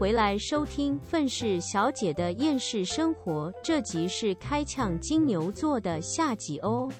回来收听《愤世小姐的厌世生活》，这集是开呛金牛座的下集哦。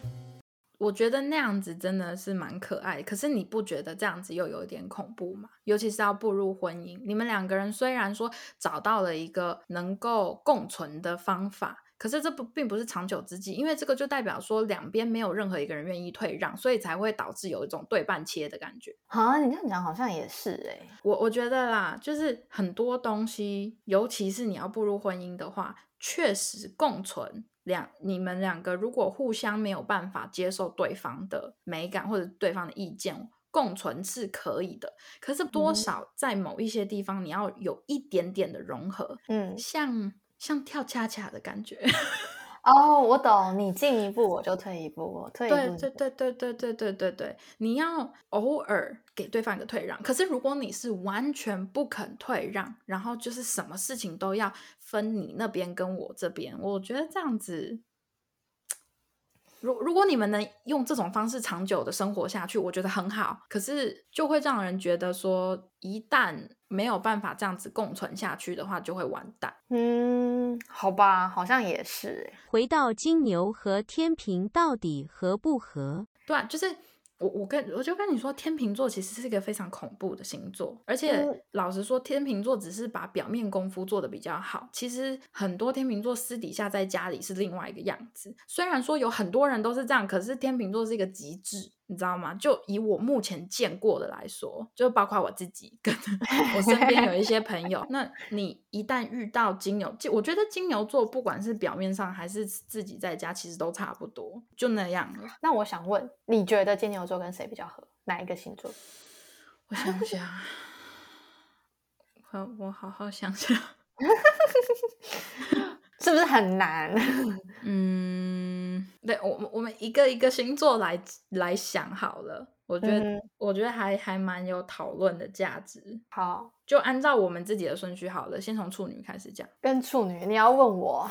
我觉得那样子真的是蛮可爱，可是你不觉得这样子又有点恐怖吗？尤其是要步入婚姻，你们两个人虽然说找到了一个能够共存的方法，可是这不并不是长久之计，因为这个就代表说两边没有任何一个人愿意退让，所以才会导致有一种对半切的感觉。啊，你这样讲好像也是哎、我我觉得啦，就是很多东西，尤其是你要步入婚姻的话，确实共存两你们两个如果互相没有办法接受对方的美感或者对方的意见，共存是可以的。可是多嗯少在某一些地方，你要有一点点的融合，嗯，像像跳恰恰的感觉。哦，我懂，你进一步我就退一步，我退一步对你对对对对对对对对，你要偶尔给对方一个退让。可是如果你是完全不肯退让，然后就是什么事情都要分你那边跟我这边，我觉得这样子，如如果你们能用这种方式长久的生活下去，我觉得很好。可是就会让人觉得说，一旦没有办法这样子共存下去的话，就会完蛋。嗯，好吧，好像也是哎、回到金牛和天平到底合不合？对啊，就是我我跟我就跟你说，天秤座其实是一个非常恐怖的星座，而且嗯老实说，天秤座只是把表面功夫做得比较好，其实很多天秤座私底下在家里是另外一个样子。虽然说有很多人都是这样，可是天秤座是一个极致。你知道吗？就以我目前见过的来说，就包括我自己跟 我身边有一些朋友，那你一旦遇到金牛，就我觉得金牛座不管是表面上还是自己在家，其实都差不多，就那样了。那我想问，你觉得金牛座跟谁比较合？哪一个星座？我想想，我我好好想想。是不是很难？嗯，对我我我们一个一个星座来来想好了。我觉得、嗯我觉得还还蛮有讨论的价值。好，就按照我们自己的顺序好了，先从处女开始讲。跟处女，你要问我，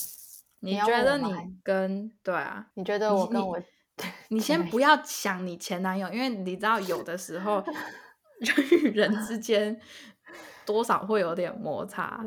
你觉得你跟对啊？你觉得我跟我，你先不要想你前男友，因为你知道有的时候 人与人之间多少会有点摩擦。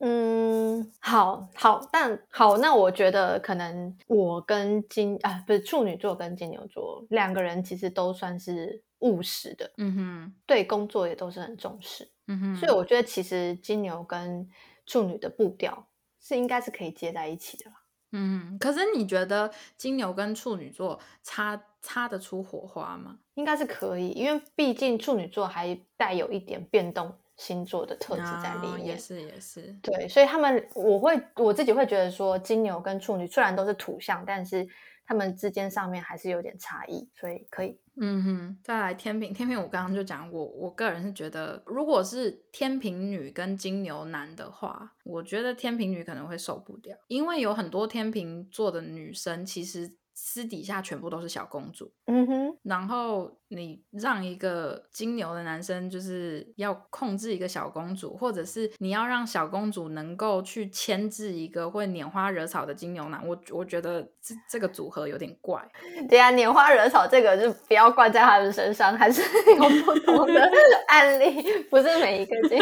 嗯，好好，但好，那我觉得可能我跟金啊，不是处女座跟金牛座两个人其实都算是务实的，嗯哼，对工作也都是很重视，嗯哼，所以我觉得其实金牛跟处女的步调是应该是可以接在一起的啦。嗯，可是你觉得金牛跟处女座擦擦得出火花吗？应该是可以，因为毕竟处女座还带有一点变动星座的特质在里面。啊也是也是，对，所以他们我会我自己会觉得说，金牛跟处女虽然都是土象，但是他们之间上面还是有点差异，所以可以。嗯哼。再来天平，天平我刚刚就讲过，我个人是觉得，如果是天平女跟金牛男的话，我觉得天平女可能会受不了，因为有很多天平座的女生其实私底下全部都是小公主，嗯哼，然后你让一个金牛的男生就是要控制一个小公主，或者是你要让小公主能够去牵制一个会拈花惹草的金牛男，我我觉得这这个组合有点怪。对啊，拈花惹草这个就不要怪在他们身上，还是 有不同的 案例，不是每一个金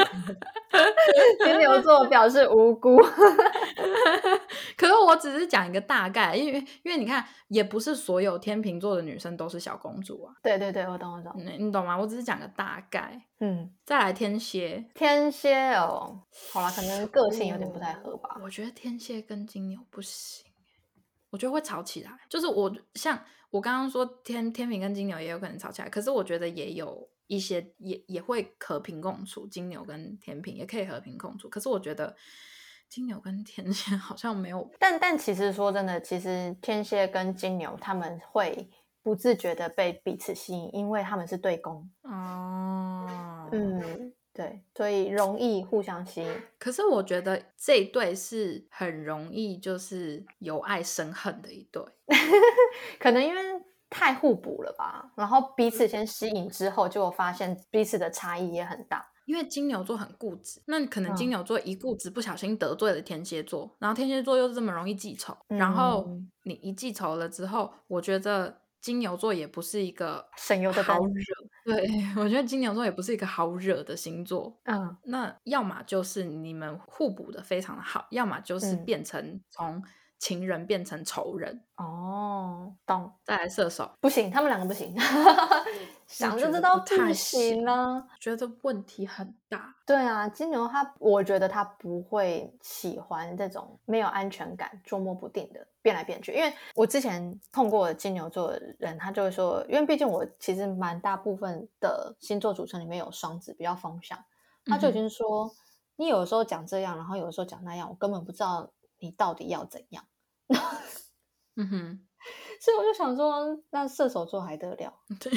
金牛座表示无辜。可是我只是讲一个大概，因为因为你看，也不是所有天秤座的女生都是小公主啊，对对对，我懂我懂。你你懂吗？我只是讲个大概。嗯，再来天蝎，天蝎哦，好了，可能个性有点不太合吧。我觉得天蝎跟金牛不行，我觉得会吵起来。就是我像我刚刚说天天平跟金牛也有可能吵起来，可是我觉得也有一些也也会和平共处，金牛跟天平也可以和平共处。可是我觉得金牛跟天蝎 好像没有，但但其实说真的，其实天蝎跟金牛他们会不自觉的被彼此吸引，因为他们是对宫。哦，嗯，对，所以容易互相吸引。可是我觉得这一对是很容易就是由爱生恨的一对。可能因为太互补了吧，然后彼此先吸引之后，就发现彼此的差异也很大。因为金牛座很固执，那可能金嗯牛座一固执，不小心得罪了天蝎座，然后天蝎座又是这么容易记仇，然后嗯你一记仇了之后，我觉得金牛座也不是一个省油的灯好惹。对，我觉得金牛座也不是一个好惹的星座。嗯，那要么就是你们互补的非常的好，要么就是嗯变成从情人变成仇人。哦，懂。再来射手，不行，他们两个不行，想就知道不太行啊。觉得问题很大。对啊，金牛他，我觉得他不会喜欢这种没有安全感、捉摸不定的变来变去。因为我之前碰过金牛座的人，他就会说，因为毕竟我其实蛮大部分的星座组成里面有双子，比较风向，他就已经说，你有时候讲这样，然后有的时候讲那样，我根本不知道你到底要怎样。嗯哼，所以我就想说，那射手座还得了？对，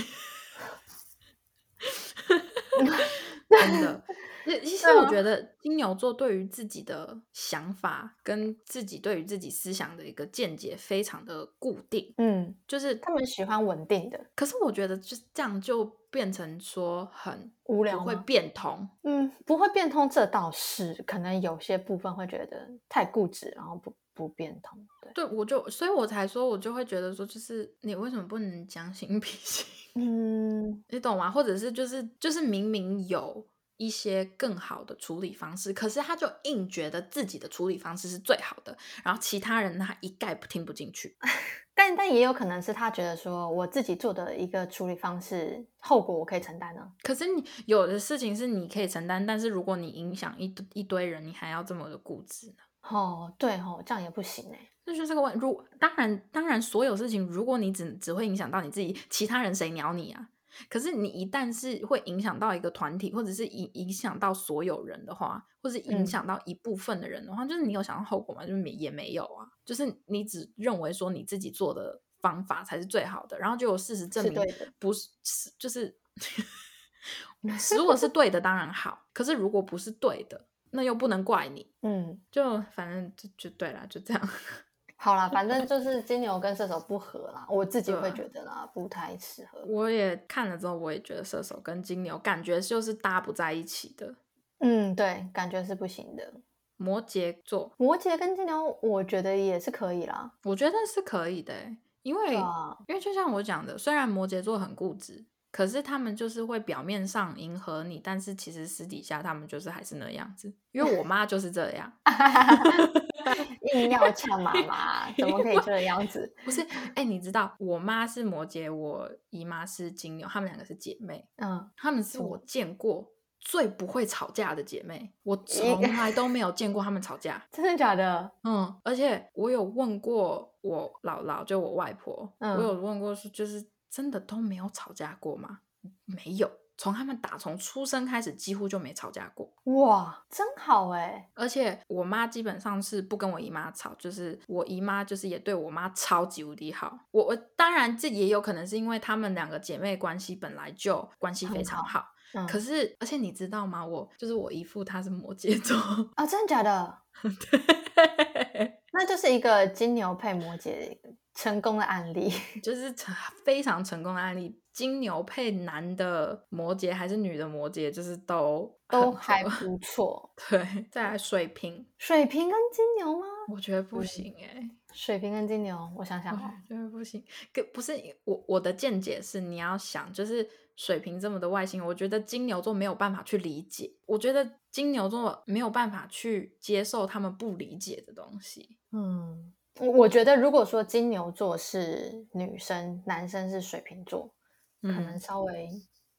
真的。其其实我觉得金牛座对于自己的想法跟自己对于自己思想的一个见解非常的固定，嗯，就是他们喜欢稳定的，可是我觉得就这样就变成说很无聊会变通。嗯，不会变通，这倒是可能有些部分会觉得太固执，然后不不变通。对，对，我就所以，我才说，我就会觉得说，就是你为什么不能将心比心？嗯，你懂吗？或者是就是就是明明有一些更好的处理方式，可是他就硬觉得自己的处理方式是最好的，然后其他人他一概不听不进去。但但也有可能是他觉得说我自己做的一个处理方式，后果我可以承担呢。可是你有的事情是你可以承担，但是如果你影响一一堆人，你还要这么的固执呢？哦，对哦，这样也不行哎。这就是个问。如当然当然，所有事情如果你只只会影响到你自己，其他人谁鸟你啊？可是你一旦是会影响到一个团体，或者是影影响到所有人的话，或是影嗯响到一部分的人的话，就是你有想到后果吗？就是没也没有啊，就是你只认为说你自己做的方法才是最好的，然后就有事实证明是不是是就是，如果是对的当然好，可是如果不是对的，那又不能怪你，嗯，就反正就就对啦，就这样。好啦，反正就是金牛跟射手不合啦，我自己会觉得啦，不太适合。我也看了之后，我也觉得射手跟金牛感觉就是搭不在一起的。嗯，对，感觉是不行的。摩羯座，摩羯跟金牛，我觉得也是可以啦。我觉得是可以的欸，因为、啊，因为就像我讲的，虽然摩羯座很固执，可是他们就是会表面上迎合你，但是其实私底下他们就是还是那样子。因为我妈就是这样，硬要呛妈妈，怎么可以这样子？不是？哎、你知道我妈是摩羯，我姨妈是金牛，她们两个是姐妹，嗯，她们是我见过最不会吵架的姐妹，我一从来都没有见过她们吵架。真的假的？嗯，而且我有问过我姥姥，就我外婆，嗯我有问过说，就是真的都没有吵架过吗？没有，从他们打从出生开始，几乎就没吵架过。哇，真好哎！而且我妈基本上是不跟我姨妈吵，就是我姨妈就是也对我妈超级无敌好。我我当然这也有可能是因为她们两个姐妹关系本来就关系非常好。嗯，可是，而且你知道吗？我就是我姨父，他是摩羯座，啊，真的假的？那就是一个金牛配摩羯成功的案例。就是成非常成功的案例。金牛配男的摩羯还是女的摩羯，就是都都还不错。对。再来水瓶，水瓶跟金牛吗？我觉得不嗯行哎、水瓶跟金牛，我想想我哦，觉得不行。跟不是我我的见解是，你要想，就是水瓶这么的外星，我觉得金牛座没有办法去理解。我觉得金牛座没有办法去接受他们不理解的东西。嗯，我我觉得如果说金牛座是女生，男生是水瓶座，可能嗯稍微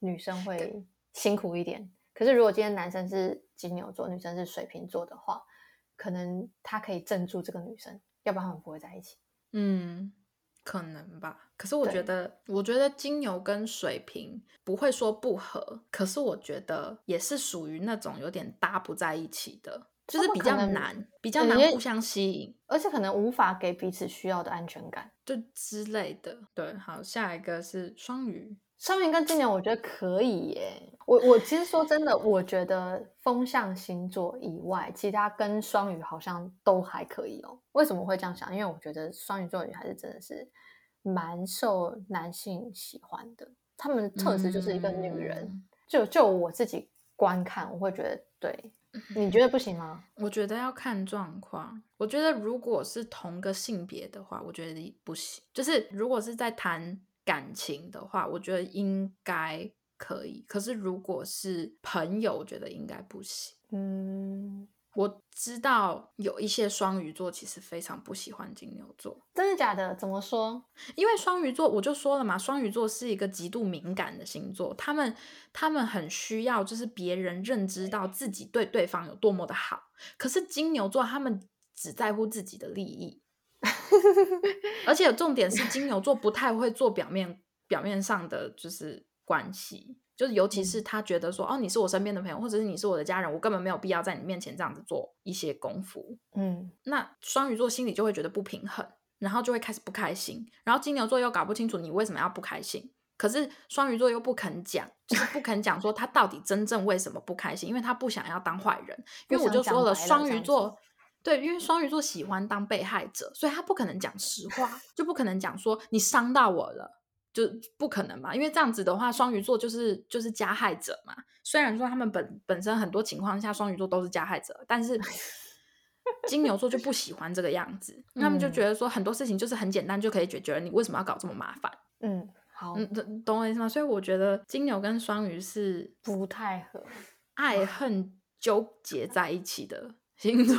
女生会辛苦一点。可是如果今天男生是金牛座，女生是水瓶座的话，可能他可以镇住这个女生，要不然他们不会在一起。嗯，可能吧。可是我觉得，我觉得金牛跟水瓶不会说不合，可是我觉得也是属于那种有点搭不在一起的，就是比较难，比较难互相吸引，而且可能无法给彼此需要的安全感。就之类的。对，好，下一个是双鱼。双鱼跟金牛，我觉得可以耶。我我其实说真的，我觉得风象星座以外，其他跟双鱼好像都还可以哦。为什么会这样想？因为我觉得双鱼座女孩子真的是蛮受男性喜欢的，他们的特质就是一个女人。嗯就就我自己观看，我会觉得对。你觉得不行吗？我觉得要看状况。我觉得如果是同个性别的话，我觉得不行。就是如果是在谈感情的话，我觉得应该可以。可是如果是朋友，我觉得应该不行。嗯，我知道有一些双鱼座其实非常不喜欢金牛座，真的假的？怎么说？因为双鱼座我就说了嘛，双鱼座是一个极度敏感的星座，他们他们很需要就是别人认知到自己对对方有多么的好。可是金牛座他们只在乎自己的利益，而且重点是金牛座不太会做表面表面上的就是关系。就是，尤其是他觉得说，哦，你是我身边的朋友，或者是你是我的家人，我根本没有必要在你面前这样子做一些功夫。嗯，那双鱼座心里就会觉得不平衡，然后就会开始不开心。然后金牛座又搞不清楚你为什么要不开心，可是双鱼座又不肯讲，就是不肯讲说他到底真正为什么不开心，因为他不想要当坏人。因为我就说了，双鱼座对，因为双鱼座喜欢当被害者，所以他不可能讲实话，就不可能讲说你伤到我了。就不可能嘛，因为这样子的话，双鱼座就是就是加害者嘛。虽然说他们本本身很多情况下双鱼座都是加害者，但是 金牛座就不喜欢这个样子，他们就觉得说很多事情就是很简单就可以解决了，你为什么要搞这么麻烦？嗯，好，嗯，懂我意思吗？所以我觉得金牛跟双鱼是不太合，爱恨纠结在一起的星座，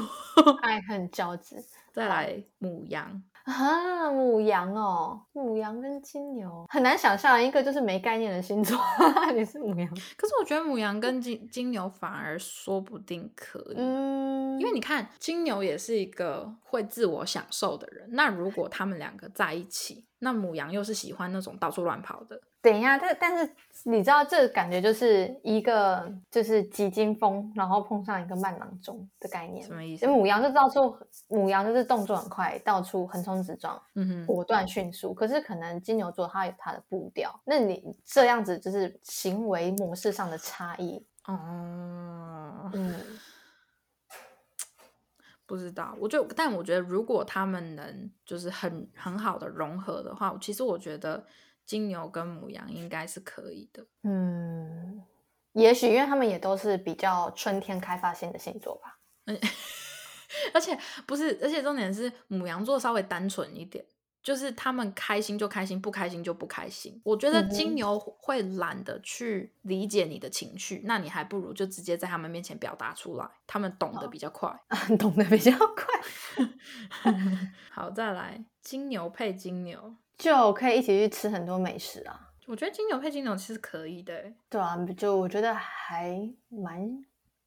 爱恨交织。再来母羊。啊，母羊哦，母羊跟金牛很难想象，一个就是没概念的星座，你是母羊。可是我觉得母羊跟金金牛反而说不定可以，嗯，因为你看金牛也是一个会自我享受的人，那如果他们两个在一起。那母羊又是喜欢那种到处乱跑的。等一下，但但是你知道，这感觉就是一个就是急惊风，然后碰上一个慢郎中的概念。什么意思？母羊就到处，母羊就是动作很快，到处横冲直撞，嗯哼，果断迅速。可是可能金牛座它有它的步调，那你这样子就是行为模式上的差异。哦，嗯。不知道，我就但我觉得，如果他们能就是很很好的融合的话，其实我觉得金牛跟母羊应该是可以的。嗯，也许因为他们也都是比较春天开发性的星座吧。嗯，而且不是，而且重点是母羊座稍微单纯一点。就是他们开心就开心，不开心就不开心。我觉得金牛会懒得去理解你的情绪，那你还不如就直接在他们面前表达出来，他们懂得比较快，懂得比较快。好，再来金牛配金牛，就可以一起去吃很多美食啊。我觉得金牛配金牛其实可以的，对啊，就我觉得还蛮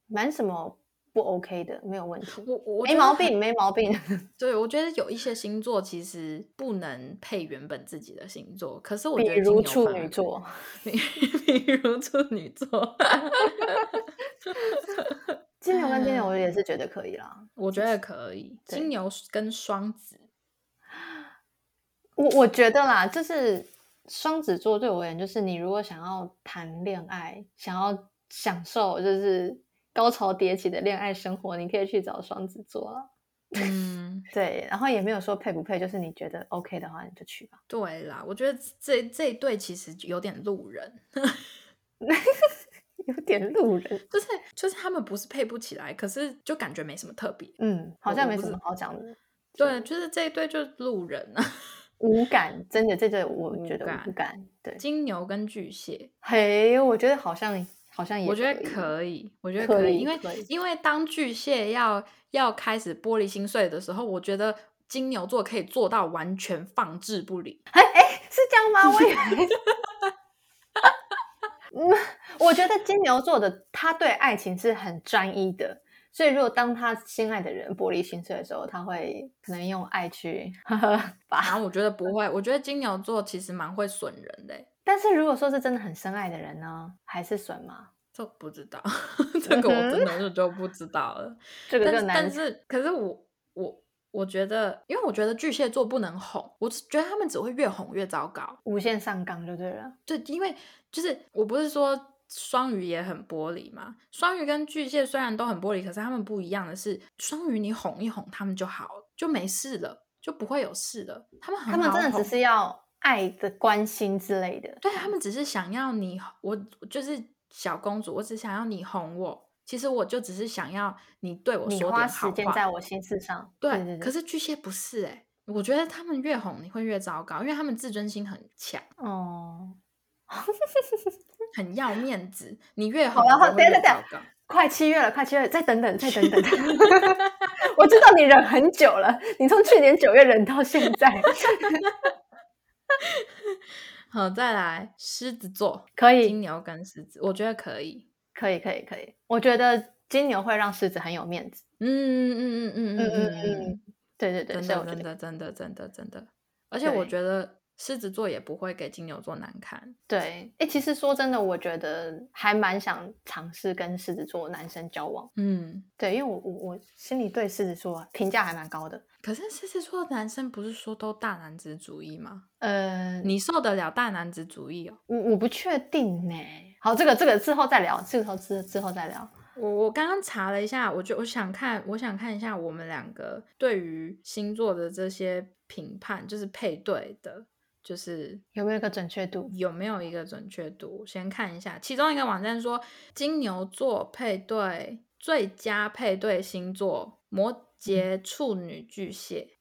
蛮什么。不 OK 的，没有问题。我我没毛病，没毛病。对，我觉得有一些星座其实不能配原本自己的星座，可是我觉得，比如处女座，比比如处女座，金牛跟金牛，我也是觉得可以啦。我觉得可以，金牛跟双子，我我觉得啦，就是双子座对我而言，就是你如果想要谈恋爱，想要享受，就是。高潮迭起的恋爱生活，你可以去找双子座了。嗯，对，然后也没有说配不配，就是你觉得 OK 的话，你就去吧。对啦，我觉得这这一对其实有点路人，有点路人，就是就是他们不是配不起来，可是就感觉没什么特别。嗯，好像没什么好讲的。对，就是这一对就路人啊，无感，真的这对我觉得无感。对，金牛跟巨蟹，嘿，我觉得好像。好像也我觉得可以，我觉得可以，因为因为当巨蟹要要开始玻璃心碎的时候，我觉得金牛座可以做到完全放置不理。哎哎，是这样吗？我以为，嗯，我觉得金牛座的他对爱情是很专一的，所以如果当他心爱的人玻璃心碎的时候，他会可能用爱去 把。然后我觉得不会，我觉得金牛座其实蛮会损人的。但是如果说是真的很深爱的人呢，还是损吗？这不知道，这个我真的是就不知道了。这个更难。但是，可是我我我觉得，因为我觉得巨蟹座不能哄，我觉得他们只会越哄越糟糕，无限上纲就对了。对，因为就是我不是说双鱼也很玻璃嘛，双鱼跟巨蟹虽然都很玻璃，可是他们不一样的是，双鱼你哄一哄他们就好，就没事了，就不会有事了。他们他们真的只是要。爱的关心之类的，对他们只是想要你，我就是小公主，我只想要你哄我。其实我就只是想要你对我说点好话。时间在我心事上，对。可是巨蟹不是哎，我觉得他们越哄，你会越糟糕，因为他们自尊心很强，哦，很要面子。你越红，好了好你就会越等等一糟糕。快七月了，快七月了，再等等，再等等。我知道你忍很久了，你从去年九月忍到现在，好，再来狮子座，可以金牛跟狮子，我觉得可以。可以，可以，可以。我觉得金牛会让狮子很有面子。嗯嗯嗯嗯嗯嗯嗯嗯对对对，真的真的真的真的真的，而且我觉得狮子座也不会给金牛座难看。对。哎，其实说真的，我觉得还蛮想尝试跟狮子座男生交往。嗯，对，因为我我我心里对狮子座评价还蛮高的。可是狮子座的男生不是说都大男子主义吗？呃，你受得了大男子主义哦？我我不确定呢。好，这个这个之后再聊，之后之之后再聊。我我刚刚查了一下，我就我想看，我想看一下我们两个对于星座的这些评判，就是配对的，就是有没有一个准确度？有没有一个准确度？先看一下，其中一个网站说，金牛座配对最佳配对星座摩羯、处女、巨蟹。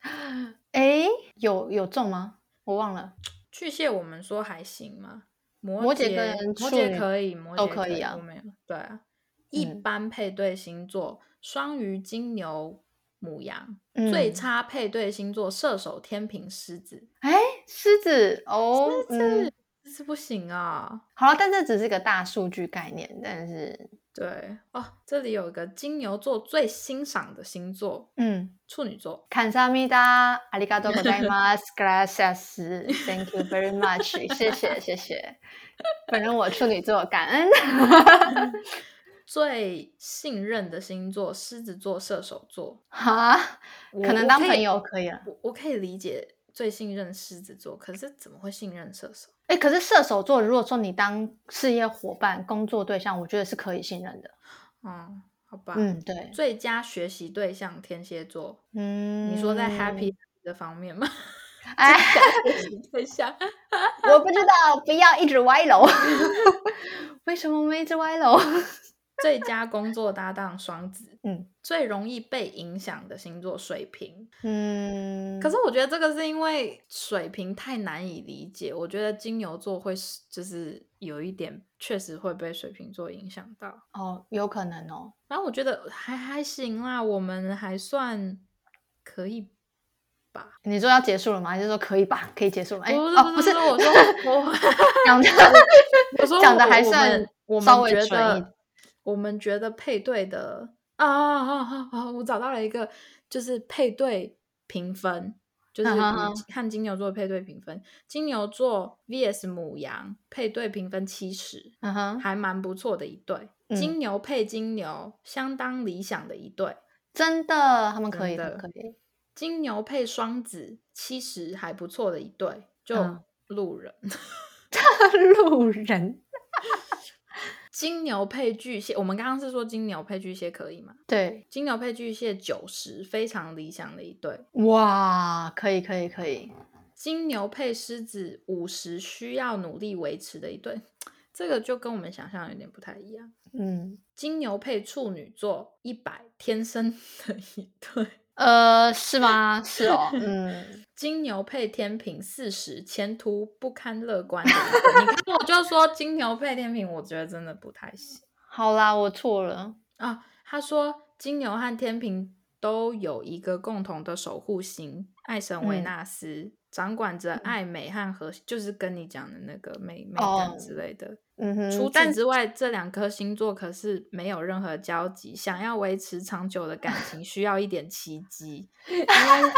哎，有有中吗？我忘了。巨蟹我们说还行吗？摩摩羯跟摩羯可以，摩都羯可以啊我没有对啊。一嗯般配对星座：双鱼、金牛、母羊。嗯最差配对星座：射手、天平、狮子。哎，狮子哦，嗯，这是不行啊！好了，但这只是个大数据概念，但是对哦，这里有一个金牛座最欣赏的星座，嗯。处女座。感謝みだ，ありがとうございます，gracias，thank you very much，谢谢谢谢。本人我处女座，感恩。最信任的星座：狮子座、射手座。哈，我可能我可以当朋友可以了。我我可以理解 最信任狮子座，可是怎么会信任射手？哎，可是射手座，如果说你当事业伙伴、工作对象，我觉得是可以信任的。嗯，好吧。嗯，对，最佳学习对象天蝎座，嗯，你说在 happy 的方面吗？哎，学习对象，我不知道，不要一直歪楼。为什么我们一直歪楼？最佳工作搭档双子，嗯最容易被影响的星座水瓶。嗯，可是我觉得这个是因为水瓶太难以理解，我觉得金牛座会是就是有一点确实会被水瓶座影响到。哦，有可能哦。然后我觉得还还行啦，我们还算可以吧。你说要结束了吗？还是说可以吧？可以结束了？哎，不是哦，不是，我说 我讲的我说讲的还算们稍微们觉准一得我们觉得配对的啊啊啊啊啊！我找到了一个，就是配对评分，就是嗯哼以和金牛座配对评分，金牛座 VS 母羊配对评分七十，嗯哼，还蛮不错的一对。嗯金牛配金牛，相当理想的一对。真的，他们可以，的可以。金牛配双子，七十还不错的一对，就嗯路人。路人，金牛配巨蟹，我们刚刚是说金牛配巨蟹可以吗？对，金牛配巨蟹九十，非常理想的一对。哇，可以，可以，可以。金牛配狮子五十，需要努力维持的一对。这个就跟我们想象有点不太一样。嗯，金牛配处女座一百，天生的一对。呃，是吗？是哦，嗯，金牛配天平四十，前途不堪乐观的。你看，我就说金牛配天平，我觉得真的不太行。好啦，我错了。啊，他说金牛和天平都有一个共同的守护星——爱神维嗯纳斯，掌管着爱美和和，就是跟你讲的那个美美哦感之类的。嗯哼，除但此之外，这两颗星座可是没有任何交集。想要维持长久的感情，需要一点奇迹，因为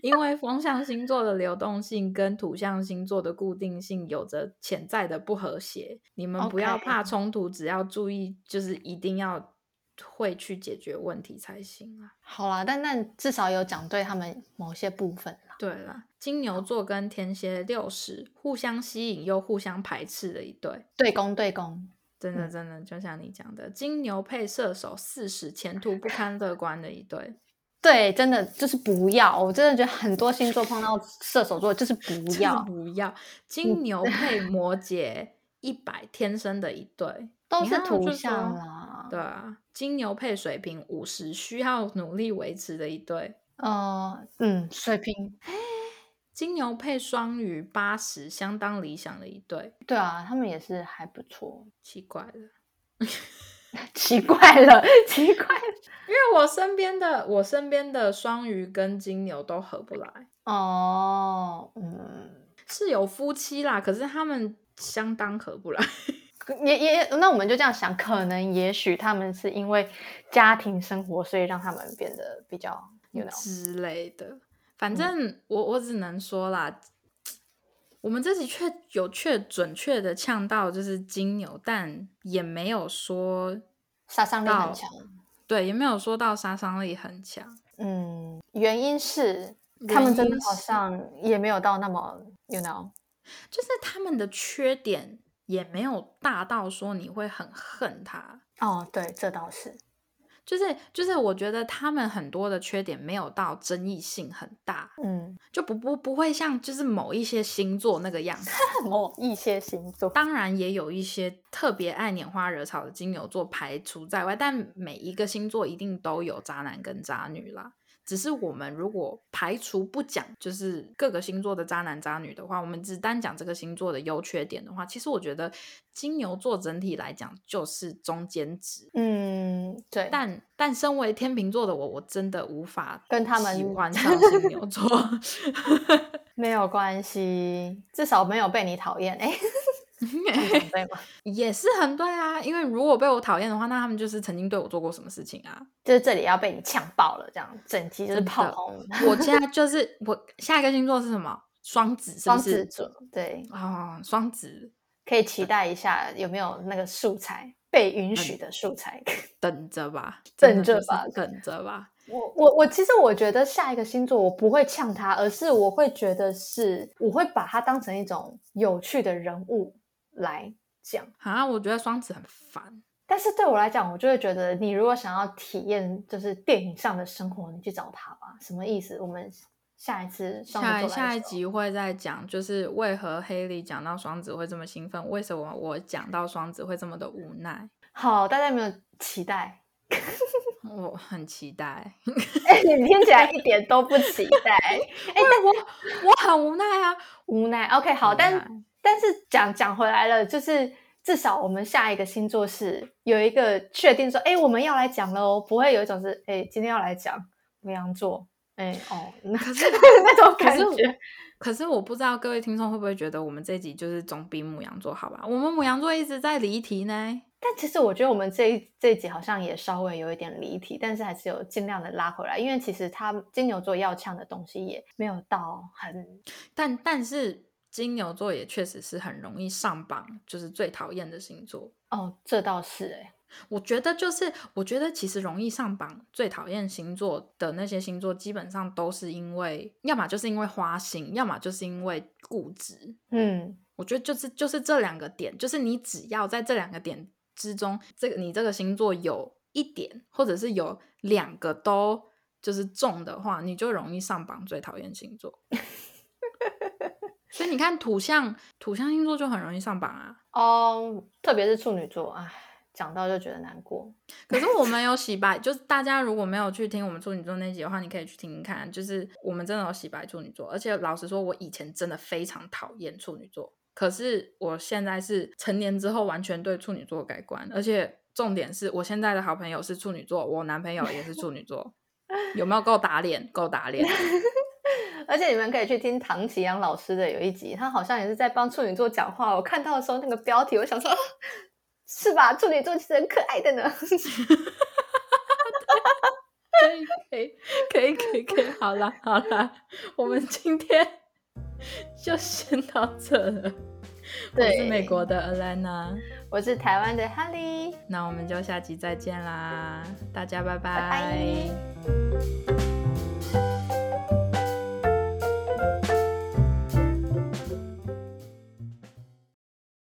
因为风象星座的流动性跟土象星座的固定性有着潜在的不和谐。你们不要怕冲突，只要注意，就是一定要会去解决问题才行啊。好啦，但但至少有讲对他们某些部分啦。对啦，金牛座跟天蝎六十，互相吸引又互相排斥的一对。对攻对攻，真的，嗯真的，就像你讲的，金牛配射手四十，前途不堪乐观的一对。对，真的就是不要。我真的觉得很多星座碰到射手座就是不就是要，不要金牛 配摩羯一百，天生的一对，都是图像啦。对啊，金牛配水瓶五十，需要努力维持的一对。呃，嗯，水瓶，金牛配双鱼八十，相当理想的一对。对啊，他们也是还不错。奇怪了，奇怪了，奇怪了。因为我身边的我身边的双鱼跟金牛都合不来。哦，嗯，是有夫妻啦，可是他们相当合不来。也也，那我们就这样想，可能也许他们是因为家庭生活，所以让他们变得比较，you know 之类的。反正我我只能说啦，我们这集确有确准确的呛到就是金牛，但也没有说杀伤力很强。对，也没有说到杀伤力很强。嗯，原因是他们真的好像也没有到那么，you know，就是他们的缺点也没有大到说你会很恨他。哦，对，这倒是。就是就是，我觉得他们很多的缺点没有到争议性很大，嗯，就不不不会像就是某一些星座那个样子。某一些星座，当然也有一些特别爱拈花惹草的金牛座排除在外，但每一个星座一定都有渣男跟渣女啦。只是我们如果排除不讲，就是各个星座的渣男渣女的话，我们只单讲这个星座的优缺点的话，其实我觉得金牛座整体来讲就是中间值。嗯，对。但但身为天秤座的我，我真的无法跟他们喜欢上金牛座。没有关系，至少没有被你讨厌。哎。对 吗？也是很对啊，因为如果被我讨厌的话，那他们就是曾经对我做过什么事情啊？就是这里要被你呛爆了，这样整集就是炮轰。我现在就是我下一个星座是什么？双子，双子座。对啊，双子可以期待一下有没有那个素材被允许的素材，等着吧，等着吧，等着吧。我我我其实我觉得下一个星座我不会呛他，而是我会觉得是我会把他当成一种有趣的人物。来讲啊，我觉得双子很烦，但是对我来讲，我就会觉得你如果想要体验就是电影上的生活，你去找他吧。什么意思？我们下一次下下一集会再讲，就是为何黑莉讲到双子会这么兴奋，为什么我讲到双子会这么的无奈？好，大家有没有期待？我很期待。哎，你听起来一点都不期待。哎，但我我很无奈啊，无奈。OK，好，但。但是讲讲回来了，就是至少我们下一个星座是有一个确定说，哎，我们要来讲喽，不会有一种是，哎，今天要来讲牧羊座，哎，哦，可是 那种感觉。可是我不知道各位听众会不会觉得我们这集就是总比母羊座好吧？我们母羊座一直在离题呢。但其实我觉得我们这一这一集好像也稍微有一点离题，但是还是有尽量的拉回来，因为其实他金牛座要呛的东西也没有到很，但但是。金牛座也确实是很容易上榜，就是最讨厌的星座哦。这倒是哎，我觉得就是，我觉得其实容易上榜最讨厌星座的那些星座，基本上都是因为，要么就是因为花心，要么就是因为固执。嗯，我觉得就是就是这两个点，就是你只要在这两个点之中，这个你这个星座有一点，或者是有两个都就是重的话，你就容易上榜最讨厌星座。所以你看土象土象星座就很容易上榜啊，哦，特别是处女座，唉，讲到就觉得难过。可是我们有洗白，就是大家如果没有去听我们处女座那集的话，你可以去听听看，就是我们真的有洗白处女座。而且老实说，我以前真的非常讨厌处女座，可是我现在是成年之后完全对处女座改观，而且重点是我现在的好朋友是处女座，我男朋友也是处女座，有没有够打脸？够打脸。而且你们可以去听唐奇阳老师的有一集，他好像也是在帮处女座讲话。我看到的时候，那个标题，我想说，是吧？处女座其实很可爱的呢。可以，可以，可以，可以，可以。好了，好了，我们今天就先到这了。我是美国的 Alana，我是台湾的 Holly。那我们就下集再见啦，大家拜拜。